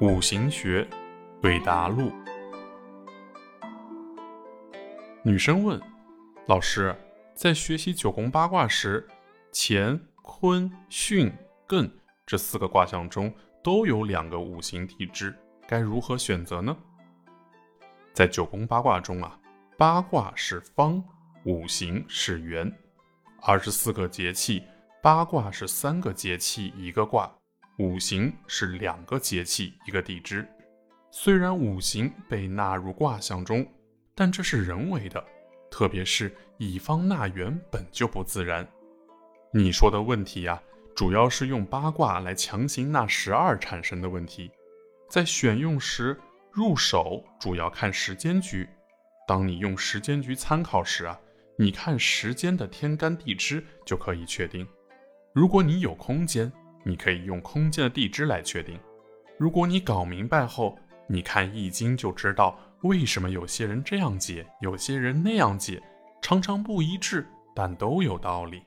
五行学对答录。女生问老师，在学习九宫八卦时，乾、坤、巽、艮这四个卦象中都有两个五行地支，该如何选择呢？在九宫八卦中啊，八卦是方，五行是圆，二十四个节气，八卦是三个节气一个卦。五行是两个节气一个地支，虽然五行被纳入卦象中，但这是人为的，特别是以方纳元本就不自然。你说的问题呀，主要是用八卦来强行纳十二产生的问题。在选用时入手主要看时间局，当你用时间局参考时啊，你看时间的天干地支就可以确定。如果你有空间。你可以用空间的地支来确定。如果你搞明白后，你看《易经》就知道为什么有些人这样解，有些人那样解，常常不一致，但都有道理。